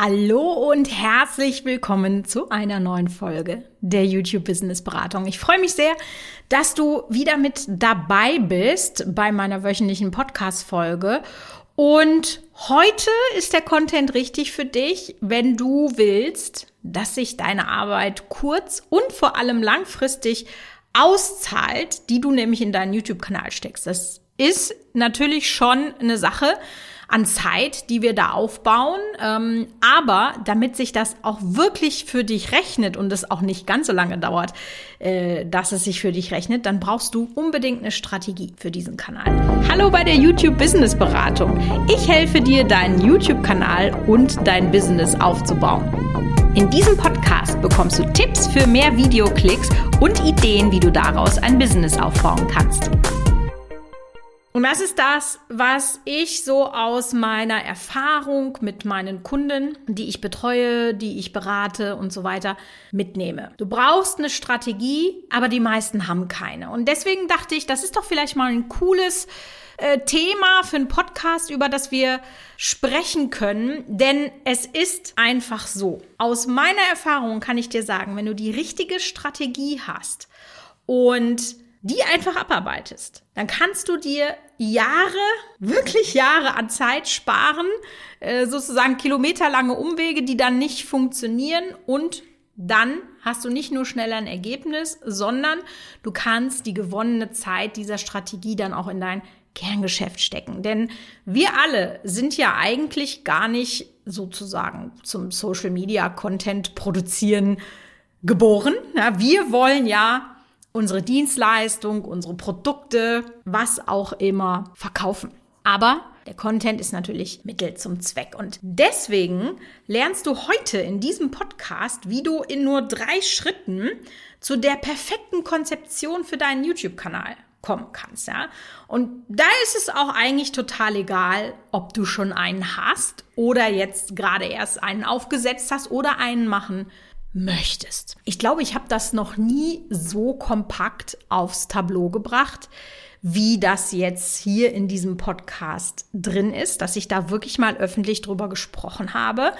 Hallo und herzlich willkommen zu einer neuen Folge der YouTube Business Beratung. Ich freue mich sehr, dass du wieder mit dabei bist bei meiner wöchentlichen Podcast Folge. Und heute ist der Content richtig für dich, wenn du willst, dass sich deine Arbeit kurz und vor allem langfristig auszahlt, die du nämlich in deinen YouTube-Kanal steckst. Das ist natürlich schon eine Sache, an Zeit, die wir da aufbauen. Ähm, aber damit sich das auch wirklich für dich rechnet und es auch nicht ganz so lange dauert, äh, dass es sich für dich rechnet, dann brauchst du unbedingt eine Strategie für diesen Kanal. Hallo bei der YouTube Business Beratung. Ich helfe dir, deinen YouTube-Kanal und dein Business aufzubauen. In diesem Podcast bekommst du Tipps für mehr Videoklicks und Ideen, wie du daraus ein Business aufbauen kannst. Und das ist das, was ich so aus meiner Erfahrung mit meinen Kunden, die ich betreue, die ich berate und so weiter, mitnehme. Du brauchst eine Strategie, aber die meisten haben keine. Und deswegen dachte ich, das ist doch vielleicht mal ein cooles äh, Thema für einen Podcast, über das wir sprechen können. Denn es ist einfach so. Aus meiner Erfahrung kann ich dir sagen, wenn du die richtige Strategie hast und die einfach abarbeitest, dann kannst du dir Jahre, wirklich Jahre an Zeit sparen, äh, sozusagen kilometerlange Umwege, die dann nicht funktionieren und dann hast du nicht nur schneller ein Ergebnis, sondern du kannst die gewonnene Zeit dieser Strategie dann auch in dein Kerngeschäft stecken. Denn wir alle sind ja eigentlich gar nicht sozusagen zum Social Media Content produzieren geboren. Wir wollen ja unsere Dienstleistung, unsere Produkte, was auch immer verkaufen. Aber der Content ist natürlich Mittel zum Zweck. Und deswegen lernst du heute in diesem Podcast, wie du in nur drei Schritten zu der perfekten Konzeption für deinen YouTube-Kanal kommen kannst, ja. Und da ist es auch eigentlich total egal, ob du schon einen hast oder jetzt gerade erst einen aufgesetzt hast oder einen machen möchtest. Ich glaube, ich habe das noch nie so kompakt aufs Tableau gebracht, wie das jetzt hier in diesem Podcast drin ist, dass ich da wirklich mal öffentlich drüber gesprochen habe.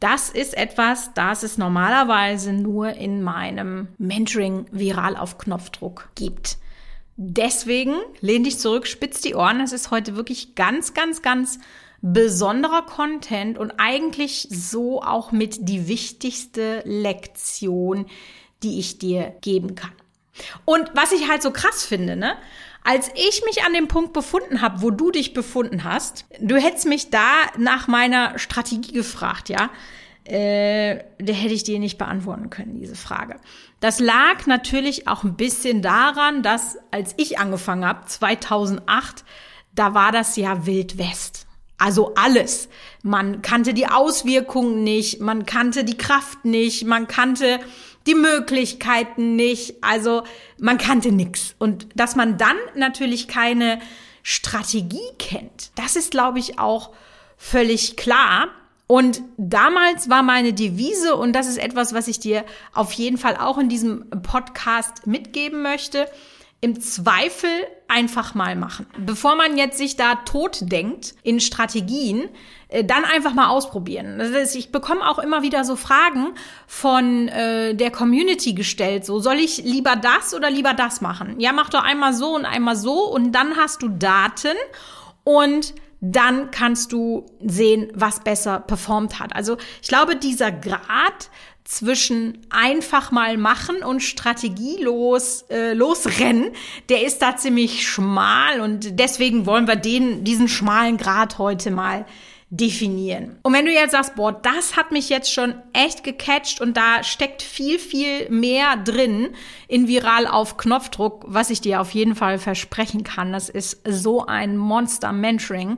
Das ist etwas, das es normalerweise nur in meinem Mentoring viral auf Knopfdruck gibt. Deswegen lehn dich zurück, spitz die Ohren. Es ist heute wirklich ganz, ganz, ganz besonderer Content und eigentlich so auch mit die wichtigste Lektion, die ich dir geben kann. Und was ich halt so krass finde, ne? Als ich mich an dem Punkt befunden habe, wo du dich befunden hast, du hättest mich da nach meiner Strategie gefragt, ja? Äh, der hätte ich dir nicht beantworten können, diese Frage. Das lag natürlich auch ein bisschen daran, dass als ich angefangen habe, 2008, da war das ja Wild West. Also alles. Man kannte die Auswirkungen nicht, man kannte die Kraft nicht, man kannte die Möglichkeiten nicht, also man kannte nix. Und dass man dann natürlich keine Strategie kennt, das ist, glaube ich, auch völlig klar. Und damals war meine Devise, und das ist etwas, was ich dir auf jeden Fall auch in diesem Podcast mitgeben möchte, im Zweifel einfach mal machen. Bevor man jetzt sich da tot denkt in Strategien, äh, dann einfach mal ausprobieren. Ich bekomme auch immer wieder so Fragen von äh, der Community gestellt. So, soll ich lieber das oder lieber das machen? Ja, mach doch einmal so und einmal so und dann hast du Daten und dann kannst du sehen, was besser performt hat. Also ich glaube, dieser Grad zwischen einfach mal machen und strategielos äh, losrennen, der ist da ziemlich schmal und deswegen wollen wir den diesen schmalen Grad heute mal definieren. Und wenn du jetzt sagst, boah, das hat mich jetzt schon echt gecatcht und da steckt viel, viel mehr drin in Viral auf Knopfdruck, was ich dir auf jeden Fall versprechen kann. Das ist so ein Monster-Mentoring.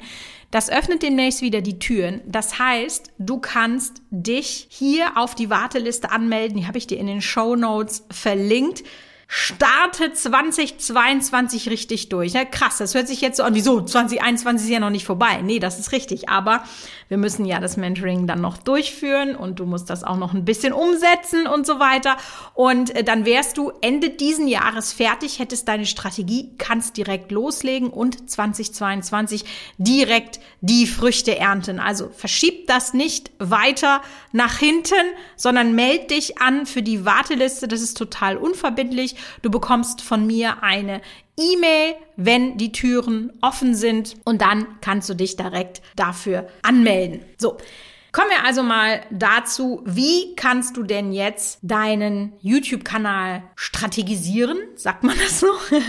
Das öffnet demnächst wieder die Türen. Das heißt, du kannst dich hier auf die Warteliste anmelden. Die habe ich dir in den Show Notes verlinkt. Starte 2022 richtig durch. Ja, krass, das hört sich jetzt so an, wieso? 2021 ist ja noch nicht vorbei. Nee, das ist richtig. Aber wir müssen ja das Mentoring dann noch durchführen und du musst das auch noch ein bisschen umsetzen und so weiter. Und äh, dann wärst du Ende diesen Jahres fertig, hättest deine Strategie, kannst direkt loslegen und 2022 direkt die Früchte ernten. Also verschieb das nicht weiter nach hinten, sondern meld dich an für die Warteliste. Das ist total unverbindlich. Du bekommst von mir eine E-Mail, wenn die Türen offen sind und dann kannst du dich direkt dafür anmelden. So. Kommen wir also mal dazu, wie kannst du denn jetzt deinen YouTube-Kanal strategisieren? Sagt man das so? das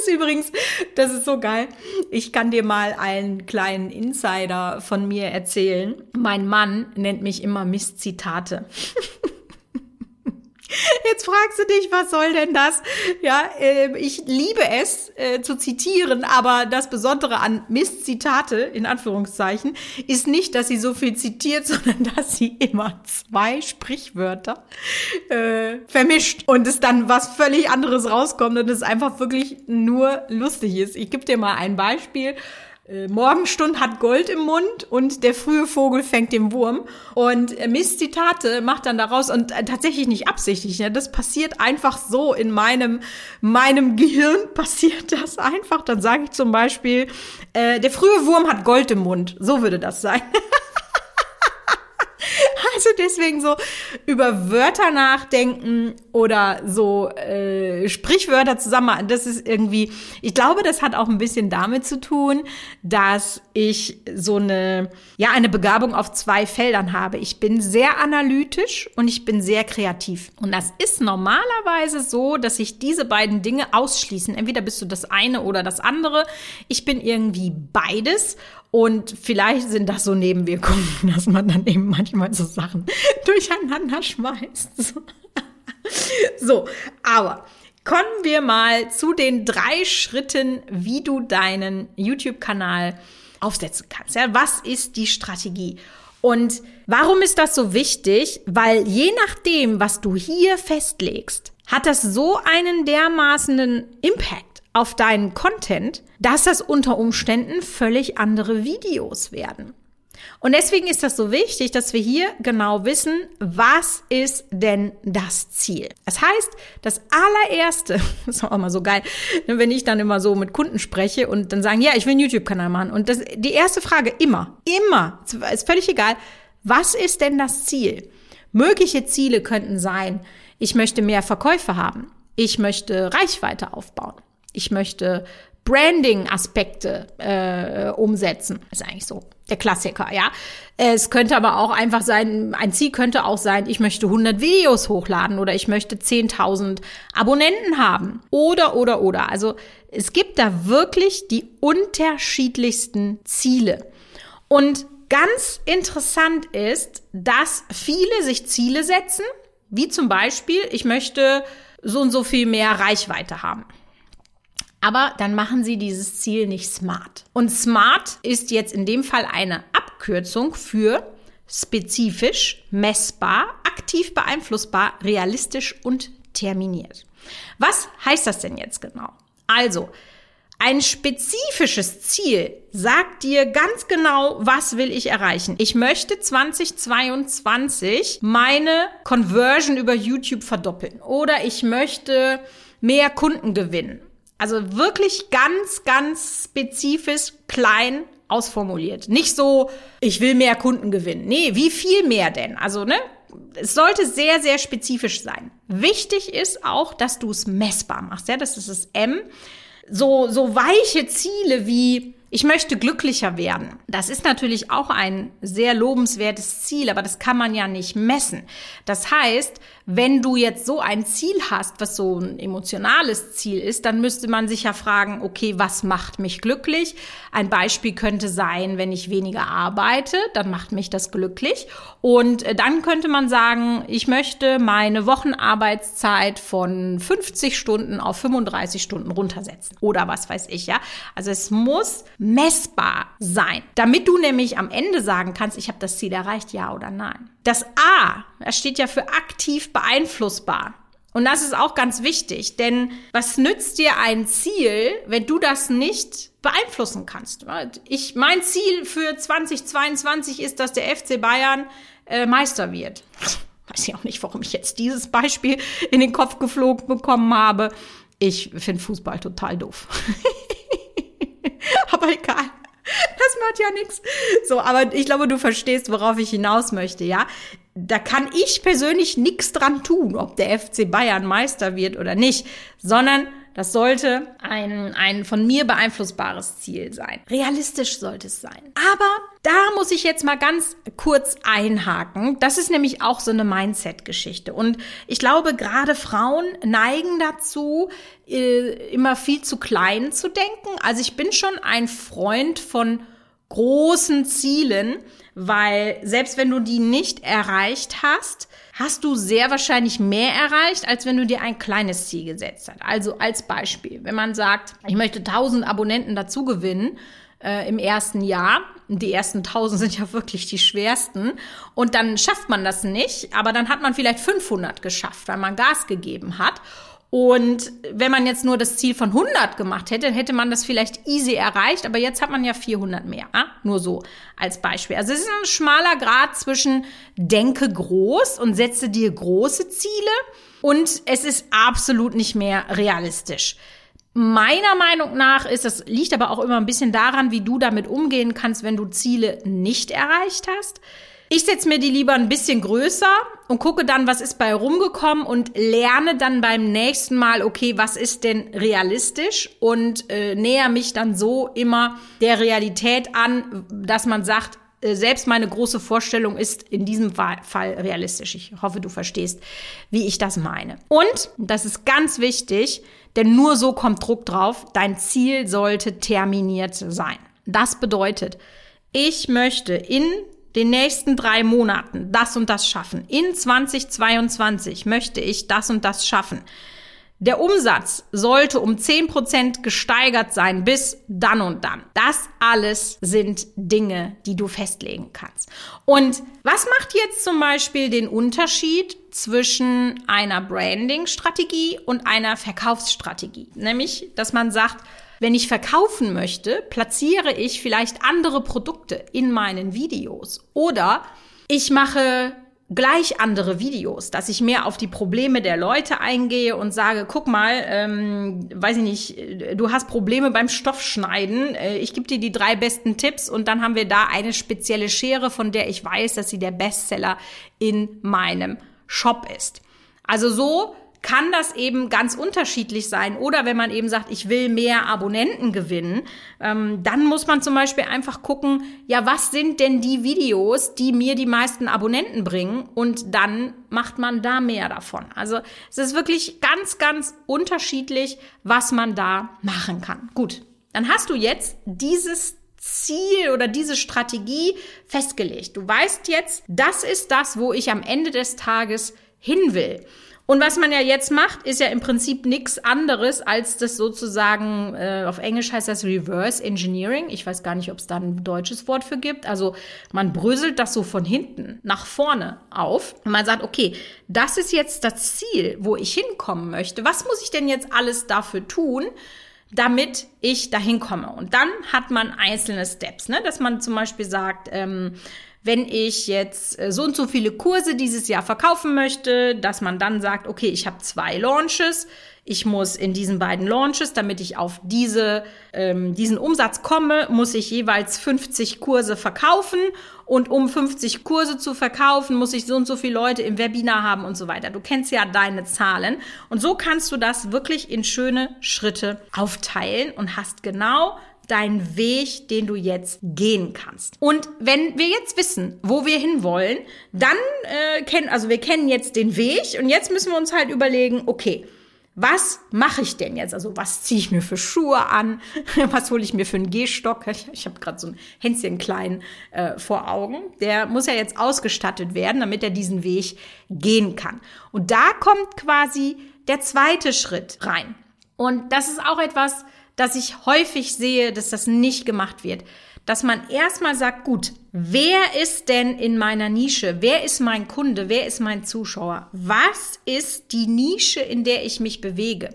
ist übrigens, das ist so geil. Ich kann dir mal einen kleinen Insider von mir erzählen. Mein Mann nennt mich immer Misszitate. Jetzt fragst du dich, was soll denn das? Ja, äh, ich liebe es äh, zu zitieren, aber das Besondere an Misszitate, in Anführungszeichen, ist nicht, dass sie so viel zitiert, sondern dass sie immer zwei Sprichwörter äh, vermischt und es dann was völlig anderes rauskommt und es einfach wirklich nur lustig ist. Ich gebe dir mal ein Beispiel. Äh, Morgenstund hat Gold im Mund und der frühe Vogel fängt den Wurm. Und äh, Miss Zitate macht dann daraus und äh, tatsächlich nicht absichtlich. Ne? Das passiert einfach so in meinem, meinem Gehirn passiert das einfach. Dann sage ich zum Beispiel, äh, der frühe Wurm hat Gold im Mund. So würde das sein. Also deswegen so über Wörter nachdenken oder so äh, Sprichwörter zusammen. Das ist irgendwie, ich glaube, das hat auch ein bisschen damit zu tun, dass ich so eine, ja, eine Begabung auf zwei Feldern habe. Ich bin sehr analytisch und ich bin sehr kreativ. Und das ist normalerweise so, dass sich diese beiden Dinge ausschließen. Entweder bist du das eine oder das andere. Ich bin irgendwie beides und vielleicht sind das so Nebenwirkungen, dass man dann eben manchmal so Sachen durcheinander schmeißt. so, aber kommen wir mal zu den drei Schritten, wie du deinen YouTube-Kanal aufsetzen kannst. Ja, was ist die Strategie? Und warum ist das so wichtig? Weil je nachdem, was du hier festlegst, hat das so einen dermaßenen Impact auf deinen Content, dass das unter Umständen völlig andere Videos werden. Und deswegen ist das so wichtig, dass wir hier genau wissen, was ist denn das Ziel? Das heißt, das allererste, das ist auch immer so geil, ne, wenn ich dann immer so mit Kunden spreche und dann sagen, ja, ich will einen YouTube-Kanal machen. Und das, die erste Frage immer, immer, ist völlig egal, was ist denn das Ziel? Mögliche Ziele könnten sein, ich möchte mehr Verkäufe haben. Ich möchte Reichweite aufbauen ich möchte Branding-Aspekte äh, umsetzen. Ist eigentlich so der Klassiker, ja. Es könnte aber auch einfach sein, ein Ziel könnte auch sein, ich möchte 100 Videos hochladen oder ich möchte 10.000 Abonnenten haben. Oder, oder, oder. Also es gibt da wirklich die unterschiedlichsten Ziele. Und ganz interessant ist, dass viele sich Ziele setzen, wie zum Beispiel, ich möchte so und so viel mehr Reichweite haben. Aber dann machen Sie dieses Ziel nicht smart. Und smart ist jetzt in dem Fall eine Abkürzung für spezifisch, messbar, aktiv beeinflussbar, realistisch und terminiert. Was heißt das denn jetzt genau? Also, ein spezifisches Ziel sagt dir ganz genau, was will ich erreichen. Ich möchte 2022 meine Conversion über YouTube verdoppeln oder ich möchte mehr Kunden gewinnen also wirklich ganz, ganz spezifisch klein ausformuliert. Nicht so, ich will mehr Kunden gewinnen. Nee, wie viel mehr denn? Also, ne? Es sollte sehr, sehr spezifisch sein. Wichtig ist auch, dass du es messbar machst. Ja, das ist das M. So, so weiche Ziele wie, ich möchte glücklicher werden. Das ist natürlich auch ein sehr lobenswertes Ziel, aber das kann man ja nicht messen. Das heißt, wenn du jetzt so ein Ziel hast, was so ein emotionales Ziel ist, dann müsste man sich ja fragen, okay, was macht mich glücklich? Ein Beispiel könnte sein, wenn ich weniger arbeite, dann macht mich das glücklich. Und äh, dann könnte man sagen, ich möchte meine Wochenarbeitszeit von 50 Stunden auf 35 Stunden runtersetzen. Oder was weiß ich, ja. Also es muss messbar sein, damit du nämlich am Ende sagen kannst, ich habe das Ziel erreicht, ja oder nein. Das A, das steht ja für aktiv beeinflussbar. Und das ist auch ganz wichtig, denn was nützt dir ein Ziel, wenn du das nicht beeinflussen kannst? Ich, mein Ziel für 2022 ist, dass der FC Bayern äh, Meister wird. Weiß ich auch nicht, warum ich jetzt dieses Beispiel in den Kopf geflogen bekommen habe. Ich finde Fußball total doof. aber egal. Das macht ja nichts. So, aber ich glaube, du verstehst, worauf ich hinaus möchte, ja? Da kann ich persönlich nichts dran tun, ob der FC Bayern Meister wird oder nicht, sondern das sollte ein, ein von mir beeinflussbares Ziel sein. Realistisch sollte es sein. Aber da muss ich jetzt mal ganz kurz einhaken. Das ist nämlich auch so eine Mindset-Geschichte. Und ich glaube, gerade Frauen neigen dazu, äh, immer viel zu klein zu denken. Also ich bin schon ein Freund von großen Zielen, weil selbst wenn du die nicht erreicht hast, hast du sehr wahrscheinlich mehr erreicht, als wenn du dir ein kleines Ziel gesetzt hast. Also als Beispiel, wenn man sagt, ich möchte 1000 Abonnenten dazu gewinnen äh, im ersten Jahr, die ersten 1000 sind ja wirklich die schwersten und dann schafft man das nicht, aber dann hat man vielleicht 500 geschafft, weil man Gas gegeben hat und wenn man jetzt nur das Ziel von 100 gemacht hätte, hätte man das vielleicht easy erreicht. Aber jetzt hat man ja 400 mehr. Ja? Nur so als Beispiel. Also es ist ein schmaler Grad zwischen denke groß und setze dir große Ziele und es ist absolut nicht mehr realistisch. Meiner Meinung nach ist, das liegt aber auch immer ein bisschen daran, wie du damit umgehen kannst, wenn du Ziele nicht erreicht hast. Ich setze mir die lieber ein bisschen größer und gucke dann, was ist bei rumgekommen und lerne dann beim nächsten Mal, okay, was ist denn realistisch und äh, näher mich dann so immer der Realität an, dass man sagt, äh, selbst meine große Vorstellung ist in diesem Fall realistisch. Ich hoffe, du verstehst, wie ich das meine. Und, das ist ganz wichtig, denn nur so kommt Druck drauf, dein Ziel sollte terminiert sein. Das bedeutet, ich möchte in den nächsten drei Monaten das und das schaffen. In 2022 möchte ich das und das schaffen. Der Umsatz sollte um 10% gesteigert sein bis dann und dann. Das alles sind Dinge, die du festlegen kannst. Und was macht jetzt zum Beispiel den Unterschied zwischen einer Branding-Strategie und einer Verkaufsstrategie? Nämlich, dass man sagt, wenn ich verkaufen möchte, platziere ich vielleicht andere Produkte in meinen Videos oder ich mache gleich andere Videos, dass ich mehr auf die Probleme der Leute eingehe und sage, guck mal, ähm, weiß ich nicht, du hast Probleme beim Stoffschneiden, äh, ich gebe dir die drei besten Tipps und dann haben wir da eine spezielle Schere, von der ich weiß, dass sie der Bestseller in meinem Shop ist. Also so kann das eben ganz unterschiedlich sein. Oder wenn man eben sagt, ich will mehr Abonnenten gewinnen, ähm, dann muss man zum Beispiel einfach gucken, ja, was sind denn die Videos, die mir die meisten Abonnenten bringen? Und dann macht man da mehr davon. Also es ist wirklich ganz, ganz unterschiedlich, was man da machen kann. Gut, dann hast du jetzt dieses Ziel oder diese Strategie festgelegt. Du weißt jetzt, das ist das, wo ich am Ende des Tages hin will. Und was man ja jetzt macht, ist ja im Prinzip nichts anderes als das sozusagen, äh, auf Englisch heißt das Reverse Engineering. Ich weiß gar nicht, ob es da ein deutsches Wort für gibt. Also man bröselt das so von hinten nach vorne auf. Und man sagt, okay, das ist jetzt das Ziel, wo ich hinkommen möchte. Was muss ich denn jetzt alles dafür tun? damit ich dahin komme. Und dann hat man einzelne Steps, ne? dass man zum Beispiel sagt, ähm, wenn ich jetzt äh, so und so viele Kurse dieses Jahr verkaufen möchte, dass man dann sagt, okay, ich habe zwei Launches, ich muss in diesen beiden Launches, damit ich auf diese, ähm, diesen Umsatz komme, muss ich jeweils 50 Kurse verkaufen und um 50 Kurse zu verkaufen, muss ich so und so viele Leute im Webinar haben und so weiter. Du kennst ja deine Zahlen und so kannst du das wirklich in schöne Schritte aufteilen und hast genau dein Weg, den du jetzt gehen kannst. Und wenn wir jetzt wissen, wo wir hinwollen, dann äh, kennen, also wir kennen jetzt den Weg und jetzt müssen wir uns halt überlegen, okay, was mache ich denn jetzt? Also was ziehe ich mir für Schuhe an? Was hole ich mir für einen Gehstock? Ich, ich habe gerade so ein Hänschen klein äh, vor Augen. Der muss ja jetzt ausgestattet werden, damit er diesen Weg gehen kann. Und da kommt quasi der zweite Schritt rein. Und das ist auch etwas, dass ich häufig sehe, dass das nicht gemacht wird. dass man erstmal sagt, gut, wer ist denn in meiner Nische? Wer ist mein Kunde? Wer ist mein Zuschauer? Was ist die Nische, in der ich mich bewege?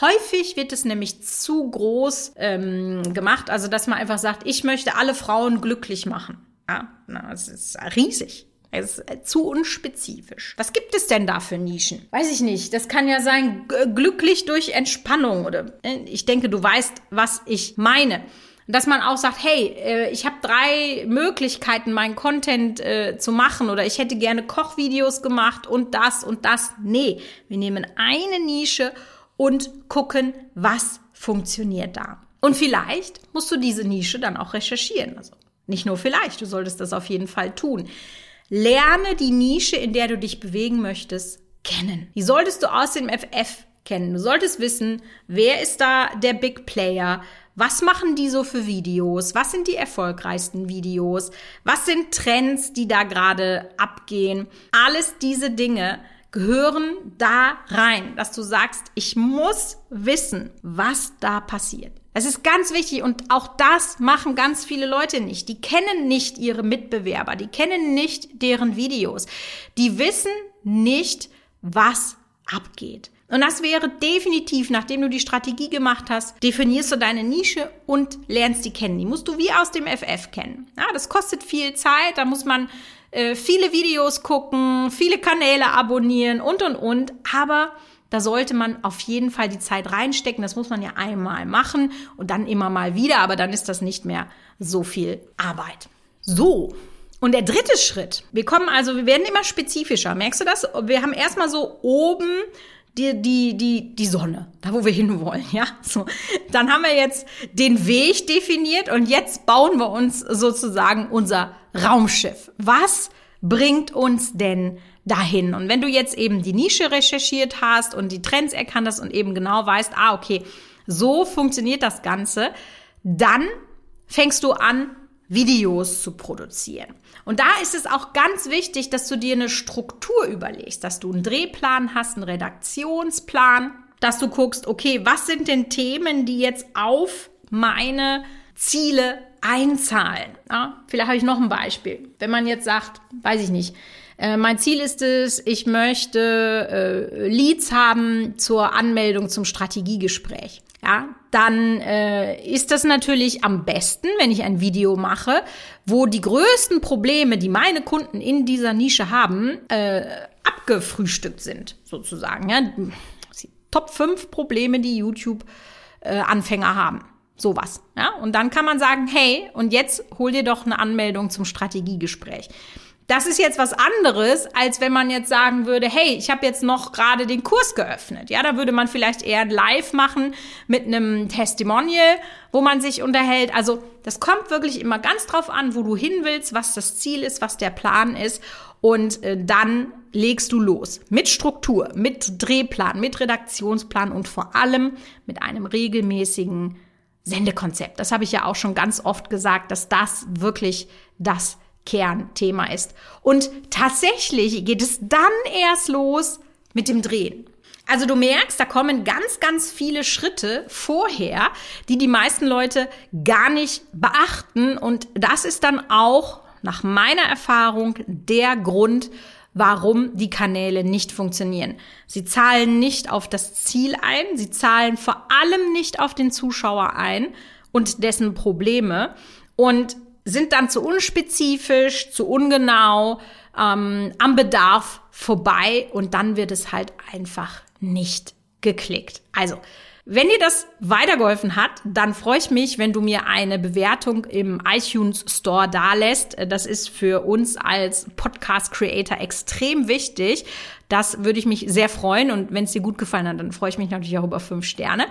Häufig wird es nämlich zu groß ähm, gemacht, also dass man einfach sagt, ich möchte alle Frauen glücklich machen. Ja, na, das ist riesig. Es ist äh, zu unspezifisch. Was gibt es denn da für Nischen? Weiß ich nicht. Das kann ja sein, glücklich durch Entspannung oder äh, ich denke, du weißt, was ich meine. Dass man auch sagt, hey, äh, ich habe drei Möglichkeiten, meinen Content äh, zu machen oder ich hätte gerne Kochvideos gemacht und das und das. Nee, wir nehmen eine Nische und gucken, was funktioniert da. Und vielleicht musst du diese Nische dann auch recherchieren. Also nicht nur vielleicht, du solltest das auf jeden Fall tun. Lerne die Nische, in der du dich bewegen möchtest, kennen. Die solltest du aus dem FF kennen. Du solltest wissen, wer ist da der Big Player? Was machen die so für Videos? Was sind die erfolgreichsten Videos? Was sind Trends, die da gerade abgehen? Alles diese Dinge gehören da rein, dass du sagst, ich muss wissen, was da passiert. Es ist ganz wichtig und auch das machen ganz viele Leute nicht. Die kennen nicht ihre Mitbewerber, die kennen nicht deren Videos. Die wissen nicht, was abgeht. Und das wäre definitiv, nachdem du die Strategie gemacht hast, definierst du deine Nische und lernst die kennen. Die musst du wie aus dem FF kennen. Ja, das kostet viel Zeit, da muss man äh, viele Videos gucken, viele Kanäle abonnieren und und und. Aber da sollte man auf jeden Fall die Zeit reinstecken. Das muss man ja einmal machen und dann immer mal wieder, aber dann ist das nicht mehr so viel Arbeit. So. Und der dritte Schritt, wir kommen also, wir werden immer spezifischer. Merkst du das? Wir haben erstmal so oben die, die, die, die Sonne, da wo wir hinwollen, ja. So. Dann haben wir jetzt den Weg definiert und jetzt bauen wir uns sozusagen unser Raumschiff. Was bringt uns denn dahin. Und wenn du jetzt eben die Nische recherchiert hast und die Trends erkannt hast und eben genau weißt, ah, okay, so funktioniert das Ganze, dann fängst du an, Videos zu produzieren. Und da ist es auch ganz wichtig, dass du dir eine Struktur überlegst, dass du einen Drehplan hast, einen Redaktionsplan, dass du guckst, okay, was sind denn Themen, die jetzt auf meine Ziele einzahlen? Ja, vielleicht habe ich noch ein Beispiel. Wenn man jetzt sagt, weiß ich nicht, äh, mein Ziel ist es, ich möchte äh, Leads haben zur Anmeldung zum Strategiegespräch. Ja, dann äh, ist das natürlich am besten, wenn ich ein Video mache, wo die größten Probleme, die meine Kunden in dieser Nische haben, äh, abgefrühstückt sind, sozusagen. Ja? Top 5 Probleme, die YouTube-Anfänger äh, haben. Sowas. Ja? Und dann kann man sagen, hey, und jetzt hol dir doch eine Anmeldung zum Strategiegespräch. Das ist jetzt was anderes, als wenn man jetzt sagen würde, hey, ich habe jetzt noch gerade den Kurs geöffnet. Ja, da würde man vielleicht eher ein Live machen mit einem Testimonial, wo man sich unterhält. Also das kommt wirklich immer ganz drauf an, wo du hin willst, was das Ziel ist, was der Plan ist. Und äh, dann legst du los. Mit Struktur, mit Drehplan, mit Redaktionsplan und vor allem mit einem regelmäßigen Sendekonzept. Das habe ich ja auch schon ganz oft gesagt, dass das wirklich das Kernthema ist. Und tatsächlich geht es dann erst los mit dem Drehen. Also du merkst, da kommen ganz, ganz viele Schritte vorher, die die meisten Leute gar nicht beachten. Und das ist dann auch nach meiner Erfahrung der Grund, warum die Kanäle nicht funktionieren. Sie zahlen nicht auf das Ziel ein, sie zahlen vor allem nicht auf den Zuschauer ein und dessen Probleme. Und sind dann zu unspezifisch, zu ungenau, ähm, am Bedarf vorbei und dann wird es halt einfach nicht geklickt. Also, wenn dir das weitergeholfen hat, dann freue ich mich, wenn du mir eine Bewertung im iTunes Store dalässt. Das ist für uns als Podcast Creator extrem wichtig. Das würde ich mich sehr freuen und wenn es dir gut gefallen hat, dann freue ich mich natürlich auch über fünf Sterne.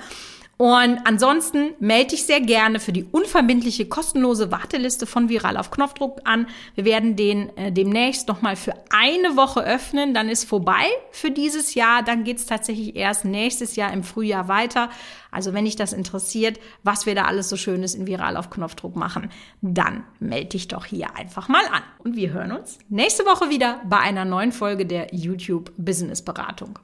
Und ansonsten melde dich sehr gerne für die unverbindliche kostenlose Warteliste von Viral auf Knopfdruck an. Wir werden den äh, demnächst nochmal für eine Woche öffnen. Dann ist vorbei für dieses Jahr. Dann geht's tatsächlich erst nächstes Jahr im Frühjahr weiter. Also wenn dich das interessiert, was wir da alles so Schönes in Viral auf Knopfdruck machen, dann melde dich doch hier einfach mal an. Und wir hören uns nächste Woche wieder bei einer neuen Folge der YouTube Business Beratung.